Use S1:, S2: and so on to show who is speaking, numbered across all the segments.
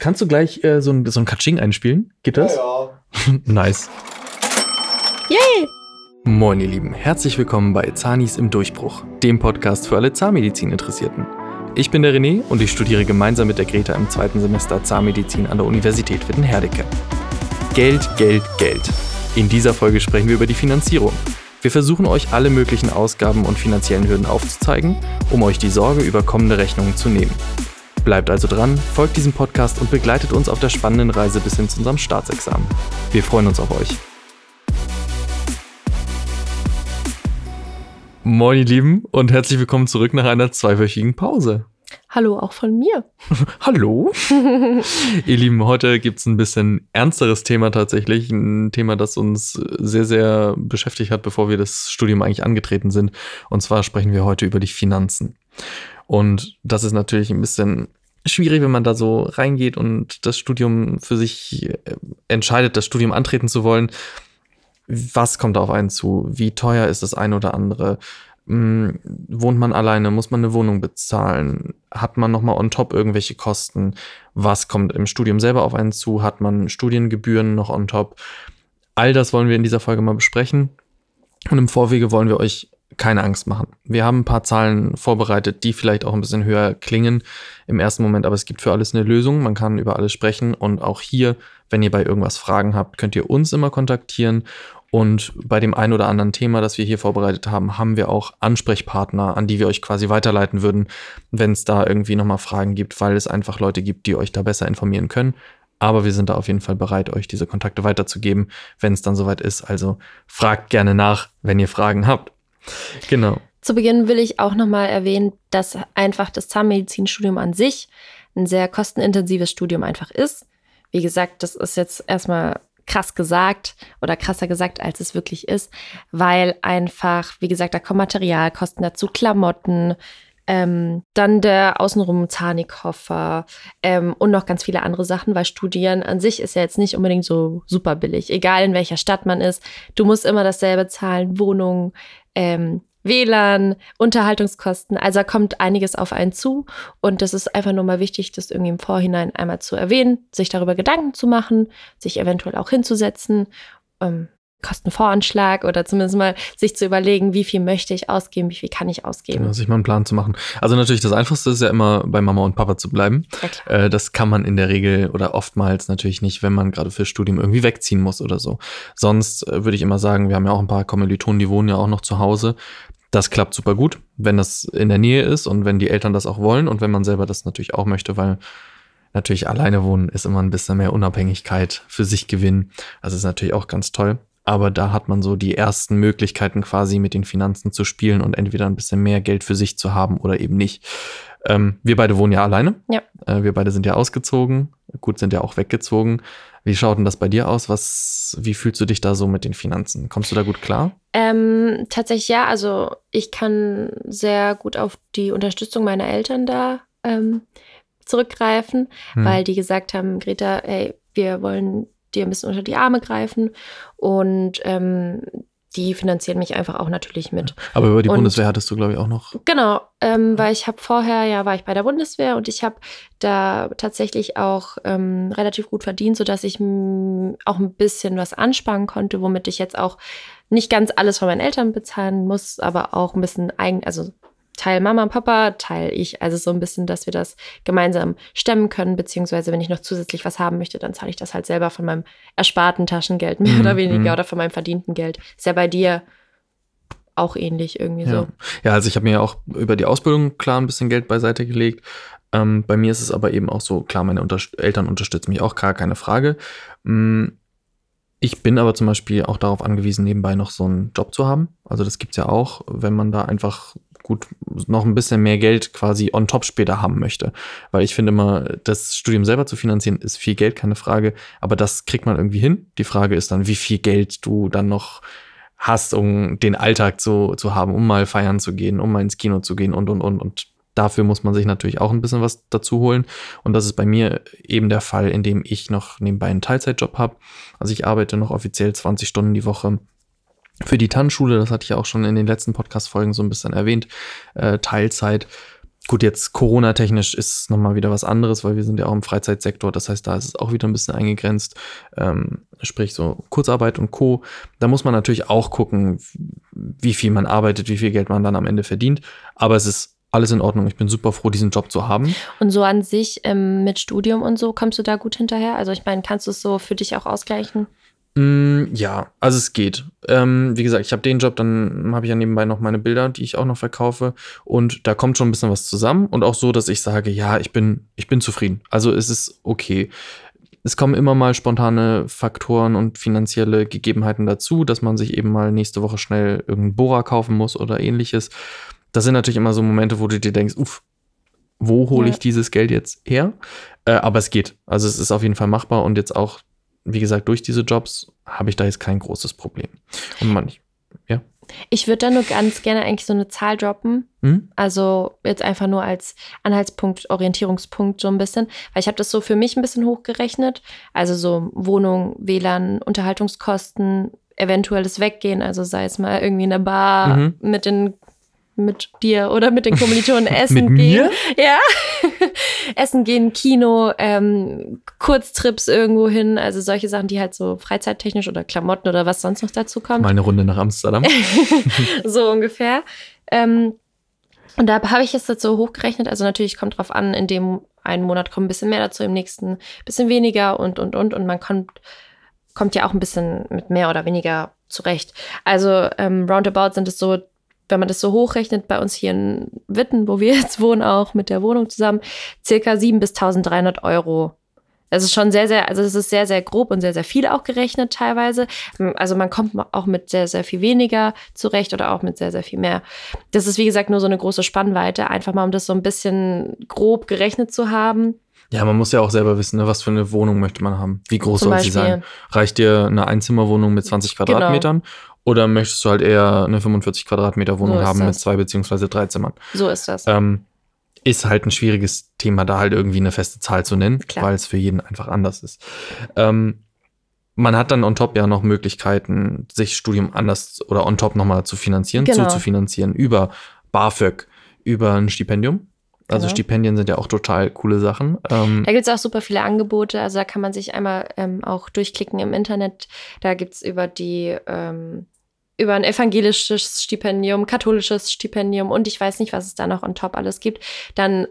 S1: Kannst du gleich äh, so ein, so ein Katsching einspielen? Geht das?
S2: Ja,
S1: nice.
S3: Yay!
S1: Moin, ihr Lieben. Herzlich willkommen bei Zanis im Durchbruch, dem Podcast für alle Zahnmedizin-Interessierten. Ich bin der René und ich studiere gemeinsam mit der Greta im zweiten Semester Zahnmedizin an der Universität Wittenherdecke. Geld, Geld, Geld. In dieser Folge sprechen wir über die Finanzierung. Wir versuchen euch alle möglichen Ausgaben und finanziellen Hürden aufzuzeigen, um euch die Sorge über kommende Rechnungen zu nehmen. Bleibt also dran, folgt diesem Podcast und begleitet uns auf der spannenden Reise bis hin zu unserem Staatsexamen. Wir freuen uns auf euch. Moin, ihr Lieben, und herzlich willkommen zurück nach einer zweiwöchigen Pause.
S3: Hallo auch von mir.
S1: Hallo. ihr Lieben, heute gibt es ein bisschen ernsteres Thema tatsächlich. Ein Thema, das uns sehr, sehr beschäftigt hat, bevor wir das Studium eigentlich angetreten sind. Und zwar sprechen wir heute über die Finanzen. Und das ist natürlich ein bisschen schwierig, wenn man da so reingeht und das Studium für sich äh, entscheidet, das Studium antreten zu wollen. Was kommt auf einen zu? Wie teuer ist das eine oder andere? Hm, wohnt man alleine? Muss man eine Wohnung bezahlen? Hat man nochmal on top irgendwelche Kosten? Was kommt im Studium selber auf einen zu? Hat man Studiengebühren noch on top? All das wollen wir in dieser Folge mal besprechen. Und im Vorwege wollen wir euch keine Angst machen. Wir haben ein paar Zahlen vorbereitet, die vielleicht auch ein bisschen höher klingen im ersten Moment, aber es gibt für alles eine Lösung. Man kann über alles sprechen und auch hier, wenn ihr bei irgendwas Fragen habt, könnt ihr uns immer kontaktieren. Und bei dem ein oder anderen Thema, das wir hier vorbereitet haben, haben wir auch Ansprechpartner, an die wir euch quasi weiterleiten würden, wenn es da irgendwie nochmal Fragen gibt, weil es einfach Leute gibt, die euch da besser informieren können. Aber wir sind da auf jeden Fall bereit, euch diese Kontakte weiterzugeben, wenn es dann soweit ist. Also fragt gerne nach, wenn ihr Fragen habt. Genau.
S3: Zu Beginn will ich auch nochmal erwähnen, dass einfach das Zahnmedizinstudium an sich ein sehr kostenintensives Studium einfach ist. Wie gesagt, das ist jetzt erstmal krass gesagt oder krasser gesagt, als es wirklich ist, weil einfach, wie gesagt, da kommen Materialkosten dazu, Klamotten, ähm, dann der außenrum Zahnikoffer ähm, und noch ganz viele andere Sachen, weil Studieren an sich ist ja jetzt nicht unbedingt so super billig. Egal in welcher Stadt man ist, du musst immer dasselbe zahlen, Wohnung, ähm, WLAN, Unterhaltungskosten. Also da kommt einiges auf einen zu. Und das ist einfach nur mal wichtig, das irgendwie im Vorhinein einmal zu erwähnen, sich darüber Gedanken zu machen, sich eventuell auch hinzusetzen. Ähm, Kostenvoranschlag oder zumindest mal sich zu überlegen, wie viel möchte ich ausgeben, wie viel kann ich ausgeben.
S1: Genau, sich mal einen Plan zu machen. Also natürlich das Einfachste ist ja immer bei Mama und Papa zu bleiben. Ja, äh, das kann man in der Regel oder oftmals natürlich nicht, wenn man gerade für Studium irgendwie wegziehen muss oder so. Sonst äh, würde ich immer sagen, wir haben ja auch ein paar Kommilitonen, die wohnen ja auch noch zu Hause. Das klappt super gut, wenn das in der Nähe ist und wenn die Eltern das auch wollen und wenn man selber das natürlich auch möchte, weil natürlich alleine wohnen ist immer ein bisschen mehr Unabhängigkeit für sich gewinnen. Also ist natürlich auch ganz toll aber da hat man so die ersten Möglichkeiten quasi mit den Finanzen zu spielen und entweder ein bisschen mehr Geld für sich zu haben oder eben nicht. Ähm, wir beide wohnen ja alleine.
S3: Ja.
S1: Äh, wir beide sind ja ausgezogen. Gut, sind ja auch weggezogen. Wie schaut denn das bei dir aus? Was, wie fühlst du dich da so mit den Finanzen? Kommst du da gut klar?
S3: Ähm, tatsächlich ja. Also ich kann sehr gut auf die Unterstützung meiner Eltern da ähm, zurückgreifen, hm. weil die gesagt haben, Greta, ey, wir wollen dir ein bisschen unter die Arme greifen und ähm, die finanzieren mich einfach auch natürlich mit.
S1: Aber über die und, Bundeswehr hattest du, glaube ich, auch noch.
S3: Genau, ähm, weil ich habe vorher, ja, war ich bei der Bundeswehr und ich habe da tatsächlich auch ähm, relativ gut verdient, sodass ich auch ein bisschen was ansparen konnte, womit ich jetzt auch nicht ganz alles von meinen Eltern bezahlen muss, aber auch ein bisschen eigen, also Teil Mama und Papa, Teil ich. Also so ein bisschen, dass wir das gemeinsam stemmen können, beziehungsweise wenn ich noch zusätzlich was haben möchte, dann zahle ich das halt selber von meinem ersparten Taschengeld, mehr mhm. oder weniger, mhm. oder von meinem verdienten Geld. Ist ja bei dir auch ähnlich irgendwie
S1: ja.
S3: so.
S1: Ja, also ich habe mir ja auch über die Ausbildung klar ein bisschen Geld beiseite gelegt. Ähm, bei mir ist es aber eben auch so, klar, meine Unter Eltern unterstützen mich auch, gar keine Frage. Mhm. Ich bin aber zum Beispiel auch darauf angewiesen, nebenbei noch so einen Job zu haben. Also das gibt es ja auch, wenn man da einfach gut noch ein bisschen mehr Geld quasi on top später haben möchte. Weil ich finde immer, das Studium selber zu finanzieren ist viel Geld, keine Frage. Aber das kriegt man irgendwie hin. Die Frage ist dann, wie viel Geld du dann noch hast, um den Alltag zu, zu haben, um mal feiern zu gehen, um mal ins Kino zu gehen und, und, und. Und dafür muss man sich natürlich auch ein bisschen was dazu holen. Und das ist bei mir eben der Fall, in dem ich noch nebenbei einen Teilzeitjob habe. Also ich arbeite noch offiziell 20 Stunden die Woche für die Tanzschule, das hatte ich auch schon in den letzten Podcast-Folgen so ein bisschen erwähnt, äh, Teilzeit. Gut, jetzt Corona-technisch ist nochmal wieder was anderes, weil wir sind ja auch im Freizeitsektor. Das heißt, da ist es auch wieder ein bisschen eingegrenzt. Ähm, sprich so Kurzarbeit und Co. Da muss man natürlich auch gucken, wie viel man arbeitet, wie viel Geld man dann am Ende verdient. Aber es ist alles in Ordnung. Ich bin super froh, diesen Job zu haben.
S3: Und so an sich ähm, mit Studium und so, kommst du da gut hinterher? Also ich meine, kannst du es so für dich auch ausgleichen?
S1: Mm, ja, also es geht. Ähm, wie gesagt, ich habe den Job, dann habe ich ja nebenbei noch meine Bilder, die ich auch noch verkaufe. Und da kommt schon ein bisschen was zusammen. Und auch so, dass ich sage, ja, ich bin, ich bin zufrieden. Also es ist okay. Es kommen immer mal spontane Faktoren und finanzielle Gegebenheiten dazu, dass man sich eben mal nächste Woche schnell irgendeinen Bohrer kaufen muss oder ähnliches. Das sind natürlich immer so Momente, wo du dir denkst, uff, wo hole ja. ich dieses Geld jetzt her? Äh, aber es geht. Also es ist auf jeden Fall machbar und jetzt auch wie gesagt, durch diese Jobs habe ich da jetzt kein großes Problem. Und man, ja.
S3: Ich würde da nur ganz gerne eigentlich so eine Zahl droppen. Mhm. Also jetzt einfach nur als Anhaltspunkt, Orientierungspunkt so ein bisschen. Weil ich habe das so für mich ein bisschen hochgerechnet. Also so Wohnung, WLAN, Unterhaltungskosten, eventuelles Weggehen, also sei es mal irgendwie in der Bar mhm. mit den mit dir oder mit den Kommilitonen essen
S1: mit
S3: gehen.
S1: Mir?
S3: Ja. essen gehen, Kino, ähm, Kurztrips irgendwo hin, also solche Sachen, die halt so freizeittechnisch oder Klamotten oder was sonst noch dazu kommt.
S1: Mal eine Runde nach Amsterdam.
S3: so ungefähr. Ähm, und da habe ich es jetzt so hochgerechnet. Also natürlich kommt drauf an, in dem einen Monat kommt ein bisschen mehr dazu, im nächsten ein bisschen weniger und, und, und. Und man kommt, kommt ja auch ein bisschen mit mehr oder weniger zurecht. Also ähm, roundabout sind es so wenn man das so hochrechnet, bei uns hier in Witten, wo wir jetzt wohnen, auch mit der Wohnung zusammen, circa 7.000 bis 1.300 Euro. Das ist schon sehr, sehr, also es ist sehr, sehr grob und sehr, sehr viel auch gerechnet teilweise. Also man kommt auch mit sehr, sehr viel weniger zurecht oder auch mit sehr, sehr viel mehr. Das ist, wie gesagt, nur so eine große Spannweite, einfach mal um das so ein bisschen grob gerechnet zu haben.
S1: Ja, man muss ja auch selber wissen, ne, was für eine Wohnung möchte man haben. Wie groß Zum soll Beispiel. sie sein? Reicht dir eine Einzimmerwohnung mit 20 genau. Quadratmetern? Genau. Oder möchtest du halt eher eine 45 Quadratmeter Wohnung so haben das. mit zwei beziehungsweise drei Zimmern?
S3: So ist das.
S1: Ähm, ist halt ein schwieriges Thema, da halt irgendwie eine feste Zahl zu nennen, weil es für jeden einfach anders ist. Ähm, man hat dann on top ja noch Möglichkeiten, sich Studium anders oder on top nochmal zu finanzieren, genau. zu, zu finanzieren über BAföG, über ein Stipendium. Also genau. Stipendien sind ja auch total coole Sachen.
S3: Ähm, da gibt es auch super viele Angebote. Also da kann man sich einmal ähm, auch durchklicken im Internet. Da gibt es über die ähm, über ein evangelisches Stipendium, katholisches Stipendium und ich weiß nicht, was es da noch on top alles gibt. Dann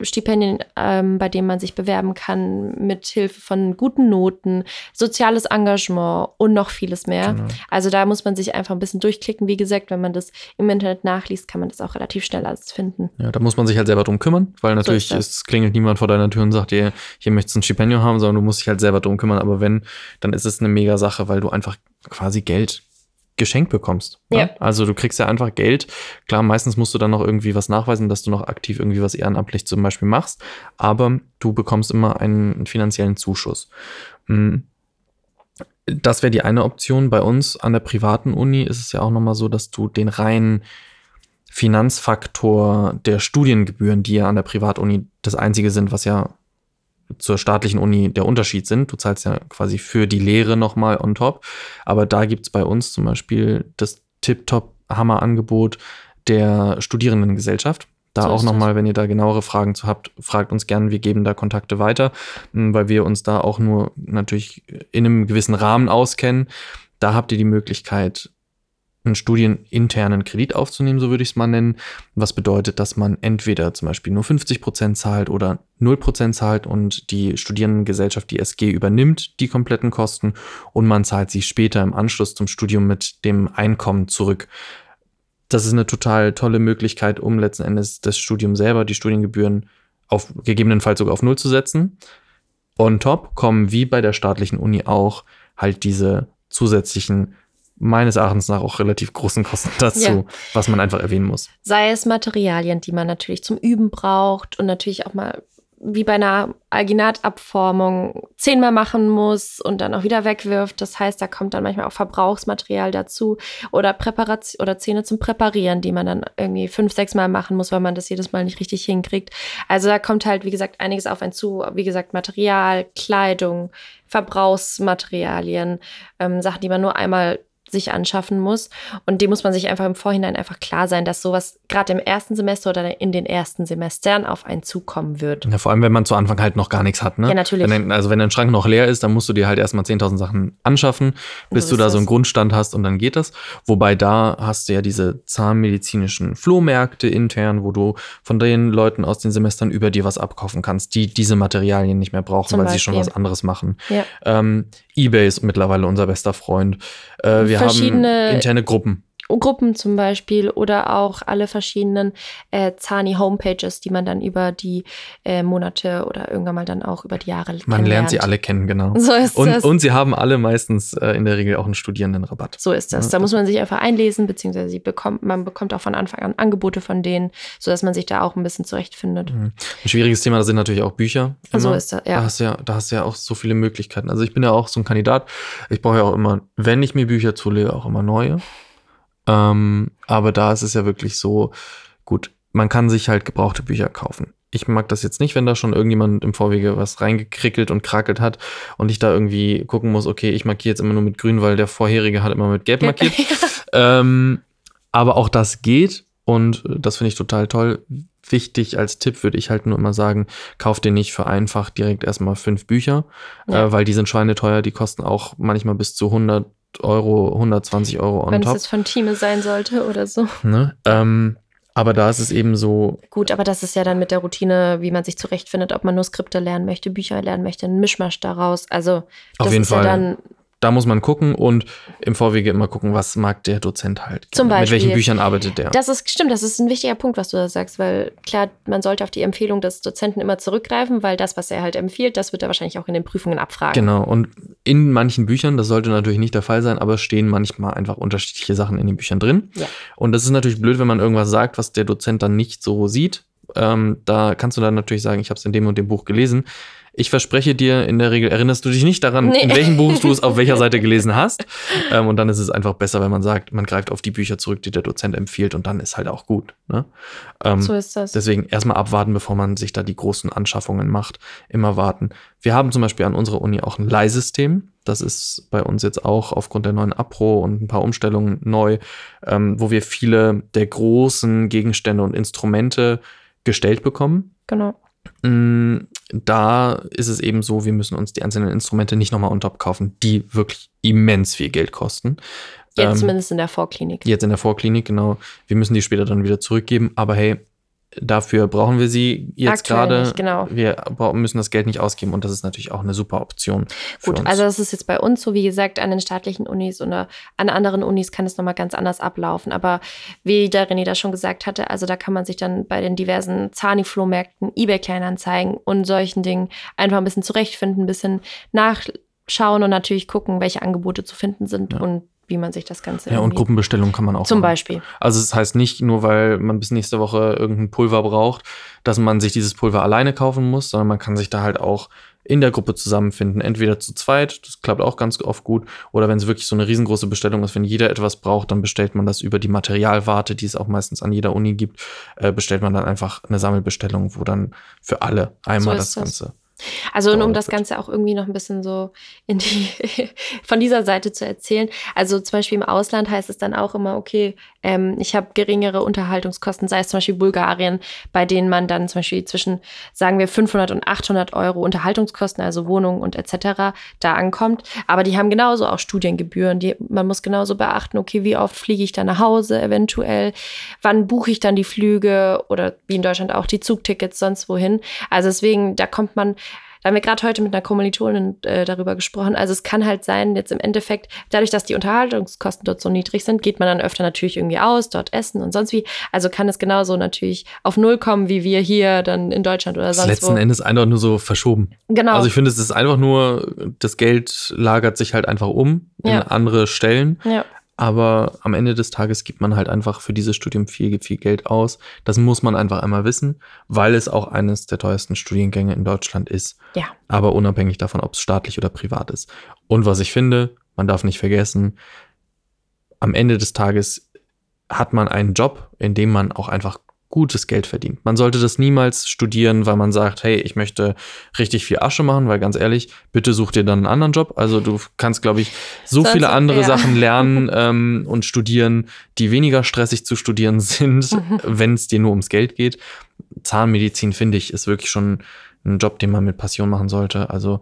S3: Stipendien, ähm, bei denen man sich bewerben kann, mit Hilfe von guten Noten, soziales Engagement und noch vieles mehr. Genau. Also da muss man sich einfach ein bisschen durchklicken. Wie gesagt, wenn man das im Internet nachliest, kann man das auch relativ schnell alles finden.
S1: Ja, da muss man sich halt selber drum kümmern, weil natürlich so es klingelt niemand vor deiner Tür und sagt dir, hier möchtest du ein Stipendium haben, sondern du musst dich halt selber drum kümmern. Aber wenn, dann ist es eine mega Sache, weil du einfach quasi Geld geschenkt bekommst. Ne? Ja. Also du kriegst ja einfach Geld. Klar, meistens musst du dann noch irgendwie was nachweisen, dass du noch aktiv irgendwie was ehrenamtlich zum Beispiel machst, aber du bekommst immer einen finanziellen Zuschuss. Hm. Das wäre die eine Option. Bei uns an der privaten Uni ist es ja auch nochmal so, dass du den reinen Finanzfaktor der Studiengebühren, die ja an der Privatuni das einzige sind, was ja zur staatlichen Uni der Unterschied sind. Du zahlst ja quasi für die Lehre nochmal on top. Aber da gibt es bei uns zum Beispiel das Tip-Top-Hammer-Angebot der Studierendengesellschaft. Da so auch nochmal, wenn ihr da genauere Fragen zu habt, fragt uns gerne. Wir geben da Kontakte weiter, hm, weil wir uns da auch nur natürlich in einem gewissen Rahmen auskennen. Da habt ihr die Möglichkeit, einen studieninternen Kredit aufzunehmen, so würde ich es mal nennen. Was bedeutet, dass man entweder zum Beispiel nur 50 Prozent zahlt oder 0 Prozent zahlt und die Studierendengesellschaft, die SG, übernimmt die kompletten Kosten und man zahlt sie später im Anschluss zum Studium mit dem Einkommen zurück. Das ist eine total tolle Möglichkeit, um letzten Endes das Studium selber, die Studiengebühren auf gegebenenfalls sogar auf Null zu setzen. On top kommen wie bei der staatlichen Uni auch halt diese zusätzlichen meines Erachtens nach auch relativ großen Kosten dazu, ja. was man einfach erwähnen muss.
S3: Sei es Materialien, die man natürlich zum Üben braucht und natürlich auch mal wie bei einer Alginatabformung zehnmal machen muss und dann auch wieder wegwirft. Das heißt, da kommt dann manchmal auch Verbrauchsmaterial dazu oder Präparation oder Zähne zum Präparieren, die man dann irgendwie fünf, sechs Mal machen muss, weil man das jedes Mal nicht richtig hinkriegt. Also da kommt halt, wie gesagt, einiges auf einen zu. Wie gesagt, Material, Kleidung, Verbrauchsmaterialien, ähm, Sachen, die man nur einmal sich anschaffen muss. Und dem muss man sich einfach im Vorhinein einfach klar sein, dass sowas gerade im ersten Semester oder in den ersten Semestern auf einen zukommen wird.
S1: Ja, vor allem, wenn man zu Anfang halt noch gar nichts hat. Ne?
S3: Ja, natürlich.
S1: Wenn, also wenn dein Schrank noch leer ist, dann musst du dir halt erstmal 10.000 Sachen anschaffen, bis
S3: So
S1: du da
S3: ist
S1: so einen
S3: das.
S1: Grundstand hast und dann geht das. Wobei da hast du ja diese zahnmedizinischen Flohmärkte intern, wo du von den Leuten aus den Semestern über dir was abkaufen kannst, die diese Materialien nicht mehr brauchen,
S3: Zum
S1: weil sie schon
S3: Beispiel.
S1: was anderes machen.
S3: Ja.
S1: Ähm, eBay ist mittlerweile unser bester Freund. Äh, wir haben interne Gruppen.
S3: Gruppen zum Beispiel oder auch alle verschiedenen äh, Zani-Homepages, die man dann über die äh, Monate oder irgendwann mal dann auch über die Jahre
S1: Man lernt sie alle kennen, genau.
S3: So ist
S1: Und,
S3: das.
S1: und sie haben alle meistens äh, in der Regel auch einen Studierendenrabatt.
S3: So ist das.
S1: Ja,
S3: Da
S1: das-
S3: muss man sich einfach einlesen, beziehungsweise sie bekommt, man bekommt auch von Anfang an Angebote von denen, sodass man sich da auch ein bisschen zurechtfindet.
S1: Mhm. Ein schwieriges Thema sind natürlich auch Bücher.
S3: So
S1: immer.
S3: ist das,
S1: Da
S3: ja.
S1: hast du ja, da hast du ja auch so viele Möglichkeiten. Also ich bin ja auch so ein Kandidat. Ich brauche ja auch immer, wenn ich mir Bücher zulege, auch immer neue. Ähm, aber da ist es ja wirklich so, gut, man kann sich halt gebrauchte Bücher kaufen. Ich mag das jetzt nicht, wenn da schon irgendjemand im Vorwege was reingekrickelt und krakelt hat und ich da irgendwie gucken muss, okay, ich markiere jetzt immer nur mit grün, weil der vorherige hat immer mit gelb markiert. Ähm, aber auch das geht und das finde ich total toll. Wichtig als Tipp würde ich halt nur immer sagen, kauf dir nicht für einfach direkt erstmal fünf Bücher,
S3: Ja.
S1: äh, weil die sind schweineteuer, die kosten auch manchmal bis zu 100 Euro, 120 Euro on
S3: Wenn es
S1: top.
S3: jetzt von Team sein sollte oder so.
S1: Ne? Ähm, aber da ist es eben so,
S3: Gut, aber das ist ja dann mit der Routine, wie man sich zurechtfindet, ob man nur Skripte lernen möchte, Bücher lernen möchte, ein Mischmasch daraus. Also das
S1: Auf jeden
S3: ist
S1: Fall.
S3: ja dann
S1: da muss man gucken und im Vorwege immer gucken, was mag der Dozent halt.
S3: Zum
S1: gerne. Mit welchen
S3: Beispiel.
S1: Büchern arbeitet der?
S3: Das ist stimmt, das ist ein wichtiger Punkt, was du da sagst, weil klar, man sollte auf die Empfehlung des Dozenten immer zurückgreifen, weil das, was er halt empfiehlt, das wird er wahrscheinlich auch in den Prüfungen abfragen.
S1: Genau, und in manchen Büchern, das sollte natürlich nicht der Fall sein, aber stehen manchmal einfach unterschiedliche Sachen in den Büchern drin.
S3: Ja.
S1: Und das ist natürlich blöd, wenn man irgendwas sagt, was der Dozent dann nicht so sieht. Ähm, da kannst du dann natürlich sagen, ich habe es in dem und dem Buch gelesen. Ich verspreche dir, in der Regel erinnerst du dich nicht daran,
S3: Nee.
S1: in welchem Buch du es auf welcher Seite gelesen hast. Ähm, und dann ist es einfach besser, wenn man sagt, man greift auf die Bücher zurück, die der Dozent empfiehlt und dann ist halt auch gut. Ne? Ähm,
S3: So ist das.
S1: Deswegen erstmal abwarten, bevor man sich da die großen Anschaffungen macht. Immer warten. Wir haben zum Beispiel an unserer Uni auch ein Leihsystem. Das ist bei uns jetzt auch aufgrund der neuen Apro und ein paar Umstellungen neu, ähm, wo wir viele der großen Gegenstände und Instrumente gestellt bekommen.
S3: Genau.
S1: Da ist es eben so, wir müssen uns die einzelnen Instrumente nicht nochmal on top kaufen, die wirklich immens viel Geld kosten.
S3: Jetzt
S1: Ähm,
S3: zumindest in der Vorklinik.
S1: Jetzt in der Vorklinik, genau. Wir müssen die später dann wieder zurückgeben, aber hey, dafür brauchen wir sie jetzt gerade.
S3: genau.
S1: Wir müssen das Geld nicht ausgeben und das ist natürlich auch eine super Option.
S3: Gut, also das ist jetzt bei uns so, wie gesagt, an den staatlichen Unis oder an anderen Unis kann es nochmal ganz anders ablaufen. Aber wie der René das schon gesagt hatte, also da kann man sich dann bei den diversen Zani-Flohmärkten, Ebay-Kleinanzeigen und solchen Dingen einfach ein bisschen zurechtfinden, ein bisschen nachschauen und natürlich gucken, welche Angebote zu finden sind
S1: Ja.
S3: und wie man sich das Ganze
S1: ja, und
S3: irgendwie-
S1: Gruppenbestellung kann man auch
S3: zum
S1: machen.
S3: Beispiel.
S1: Also es heißt nicht nur, weil man bis nächste Woche irgendein Pulver braucht, dass man sich dieses Pulver alleine kaufen muss, sondern man kann sich da halt auch in der Gruppe zusammenfinden. Entweder zu zweit, das klappt auch ganz oft gut, oder wenn es wirklich so eine riesengroße Bestellung ist, wenn jeder etwas braucht, dann bestellt man das über die Materialwarte, die es auch meistens an jeder Uni gibt, äh, bestellt man dann einfach eine Sammelbestellung, wo dann für alle einmal
S3: So
S1: das
S3: das.
S1: Ganze.
S3: Also und um das. Ganze auch irgendwie noch ein bisschen so in die von dieser Seite zu erzählen. Also zum Beispiel im Ausland heißt es dann auch immer, okay, ähm, ich habe geringere Unterhaltungskosten, sei es zum Beispiel Bulgarien, bei denen man dann zum Beispiel zwischen, sagen wir, 500 und 800 Euro Unterhaltungskosten, also Wohnung und etc. da ankommt. Aber die haben genauso auch Studiengebühren. Die, man muss genauso beachten, okay, wie oft fliege ich da nach Hause eventuell, wann buche ich dann die Flüge oder wie in Deutschland auch die Zugtickets sonst wohin. Also deswegen, da kommt man da haben wir gerade heute mit einer Kommilitonin äh, darüber gesprochen. Also es kann halt sein, jetzt im Endeffekt, dadurch, dass die Unterhaltungskosten dort so niedrig sind, geht man dann öfter natürlich irgendwie aus, dort essen und sonst wie. Also kann es genauso natürlich auf Null kommen, wie wir hier dann in Deutschland oder
S1: Das
S3: sonst
S1: letzten
S3: wo.
S1: Endes einfach nur so verschoben.
S3: genau.
S1: Also ich finde, es ist einfach nur, das Geld lagert sich halt einfach um in
S3: Ja.
S1: andere Stellen.
S3: ja,
S1: Aber am Ende des Tages gibt man halt einfach für dieses Studium viel, viel Geld aus. Das muss man einfach einmal wissen, weil es auch eines der teuersten Studiengänge in Deutschland ist.
S3: ja,
S1: Aber unabhängig davon, ob es staatlich oder privat ist. Und was ich finde, man darf nicht vergessen, am Ende des Tages hat man einen Job, in dem man auch einfach gutes Geld verdient. Man sollte das niemals studieren, weil man sagt, hey, ich möchte richtig viel Asche machen, weil ganz ehrlich, bitte such dir dann einen anderen Job. Also du kannst, glaube ich, so Sonst, viele andere ja. Sachen lernen ähm, und studieren, die weniger stressig zu studieren sind, wenn es dir nur ums Geld geht. Zahnmedizin, finde ich, ist wirklich schon ein Job, den man mit Passion machen sollte. Also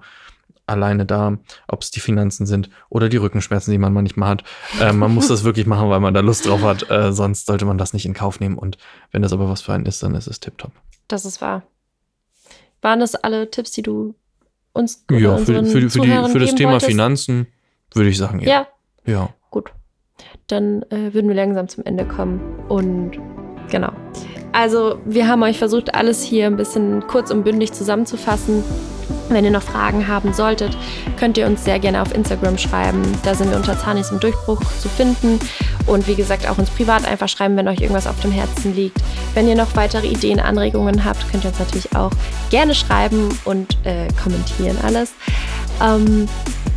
S1: alleine da, ob es die Finanzen sind oder die Rückenschmerzen, die man manchmal hat. Äh, man muss das wirklich machen, weil man da Lust drauf hat. Äh, sonst sollte man das nicht in Kauf nehmen. Und wenn das aber was für einen ist, dann ist es tipptopp.
S3: Das ist wahr. Waren das alle Tipps, die du uns
S1: Ja, für, für, für, die, für das Thema wolltest? Finanzen würde ich sagen, ja.
S3: Ja. Ja. Gut. Dann äh, würden wir langsam zum Ende kommen. Und genau. Also, wir haben euch versucht, alles hier ein bisschen kurz und bündig zusammenzufassen. Wenn ihr noch Fragen haben solltet, könnt ihr uns sehr gerne auf Instagram schreiben. Da sind wir unter Zanis im Durchbruch zu finden. Und wie gesagt, auch uns privat einfach schreiben, wenn euch irgendwas auf dem Herzen liegt. Wenn ihr noch weitere Ideen, Anregungen habt, könnt ihr uns natürlich auch gerne schreiben und äh, kommentieren alles. Ähm,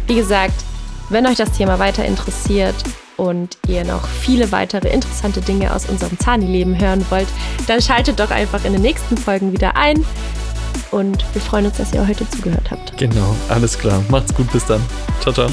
S3: wie gesagt, wenn euch das Thema weiter interessiert, und ihr noch viele weitere interessante Dinge aus unserem Zani-Leben hören wollt, dann schaltet doch einfach in den nächsten Folgen wieder ein. Und wir freuen uns, dass ihr heute zugehört habt.
S1: Genau, alles klar. Macht's gut, bis dann. Ciao, ciao.